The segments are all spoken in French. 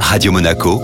Radio Monaco,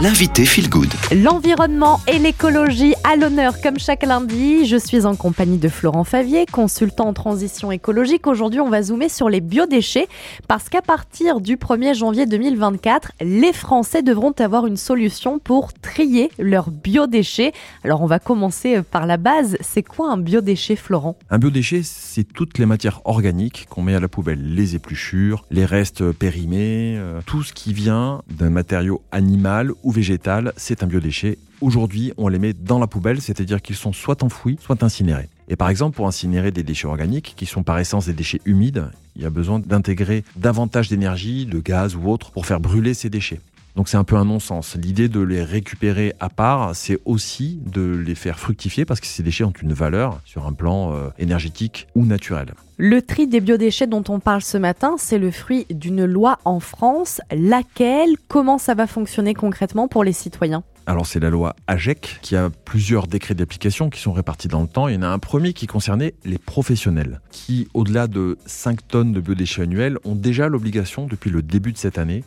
l'invité Feel Good. L'environnement et l'écologie à l'honneur comme chaque lundi. Je suis en compagnie de Florent Favier, consultant en transition écologique. Aujourd'hui, on va zoomer sur les biodéchets parce qu'à partir du 1er janvier 2024, les Français devront avoir une solution pour trier leurs biodéchets. Alors, on va commencer par la base. C'est quoi un biodéchet, Florent? Un biodéchet, c'est toutes les matières organiques qu'on met à la poubelle, les épluchures, les restes périmés, euh, tout ce qui vient d'un matériau animal ou végétal, c'est un biodéchet. Aujourd'hui, on les met dans la poubelle, c'est-à-dire qu'ils sont soit enfouis, soit incinérés. Et par exemple, pour incinérer des déchets organiques, qui sont par essence des déchets humides, il y a besoin d'intégrer davantage d'énergie, de gaz ou autre, pour faire brûler ces déchets. Donc c'est un peu un non-sens. L'idée de les récupérer à part, c'est aussi de les faire fructifier parce que ces déchets ont une valeur sur un plan euh, énergétique ou naturel. Le tri des biodéchets dont on parle ce matin, c'est le fruit d'une loi en France. Laquelle? Comment ça va fonctionner concrètement pour les citoyens? Alors c'est la loi AGEC qui a plusieurs décrets d'application qui sont répartis dans le temps. Il y en a un premier qui concernait les professionnels qui, au-delà de 5 tonnes de biodéchets annuels, ont déjà l'obligation depuis le début de cette année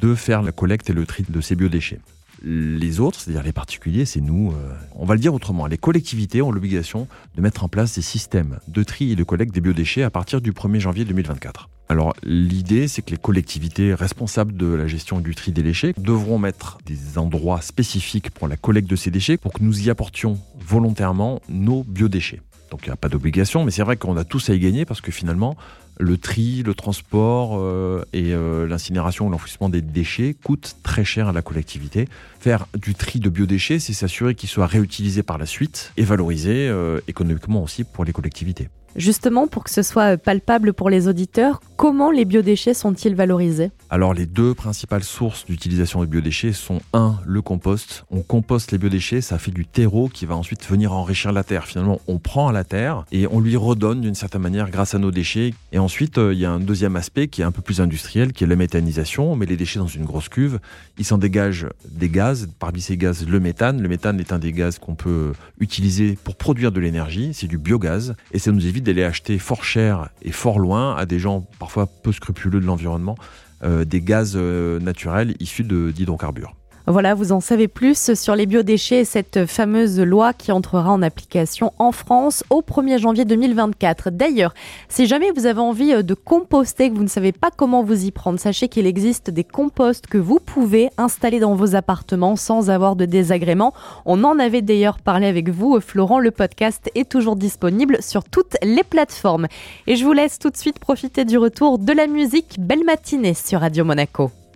de faire la collecte et le tri de ces biodéchets. Les autres, c'est-à-dire les particuliers, c'est nous, euh, on va le dire autrement, les collectivités ont l'obligation de mettre en place des systèmes de tri et de collecte des biodéchets à partir du 1er janvier 2024. Alors l'idée, c'est que les collectivités responsables de la gestion du tri des déchets devront mettre des endroits spécifiques pour la collecte de ces déchets pour que nous y apportions volontairement nos biodéchets. Donc il n'y a pas d'obligation, mais c'est vrai qu'on a tous à y gagner parce que finalement, le tri, le transport euh, et euh, l'incinération ou l'enfouissement des déchets coûtent très cher à la collectivité. Faire du tri de biodéchets, c'est s'assurer qu'ils soient réutilisés par la suite et valorisés euh, économiquement aussi pour les collectivités. Justement, pour que ce soit palpable pour les auditeurs, comment les biodéchets sont-ils valorisés? Alors les deux principales sources d'utilisation des biodéchets sont un, le compost. On composte les biodéchets, ça fait du terreau qui va ensuite venir enrichir la terre. Finalement, on prend la terre et on lui redonne d'une certaine manière grâce à nos déchets. Et ensuite, euh, il y a un deuxième aspect qui est un peu plus industriel, qui est la méthanisation. On met les déchets dans une grosse cuve, il s'en dégage des gaz, parmi ces gaz le méthane. Le méthane est un des gaz qu'on peut utiliser pour produire de l'énergie, c'est du biogaz et ça nous évite d'aller acheter fort cher et fort loin à des gens parfois peu scrupuleux de l'environnement euh, des gaz euh, naturels issus d'hydrocarbures. Voilà, vous en savez plus sur les biodéchets et cette fameuse loi qui entrera en application en France au 1er janvier 2024. D'ailleurs, si jamais vous avez envie euh, de composter, que vous ne savez pas comment vous y prendre, sachez qu'il existe des composts que vous pouvez installer dans vos appartements sans avoir de désagréments. On en avait d'ailleurs parlé avec vous, Florent. Le podcast est toujours disponible sur toutes les plateformes. Et je vous laisse tout de suite profiter du retour de la musique. Belle matinée sur Radio Monaco.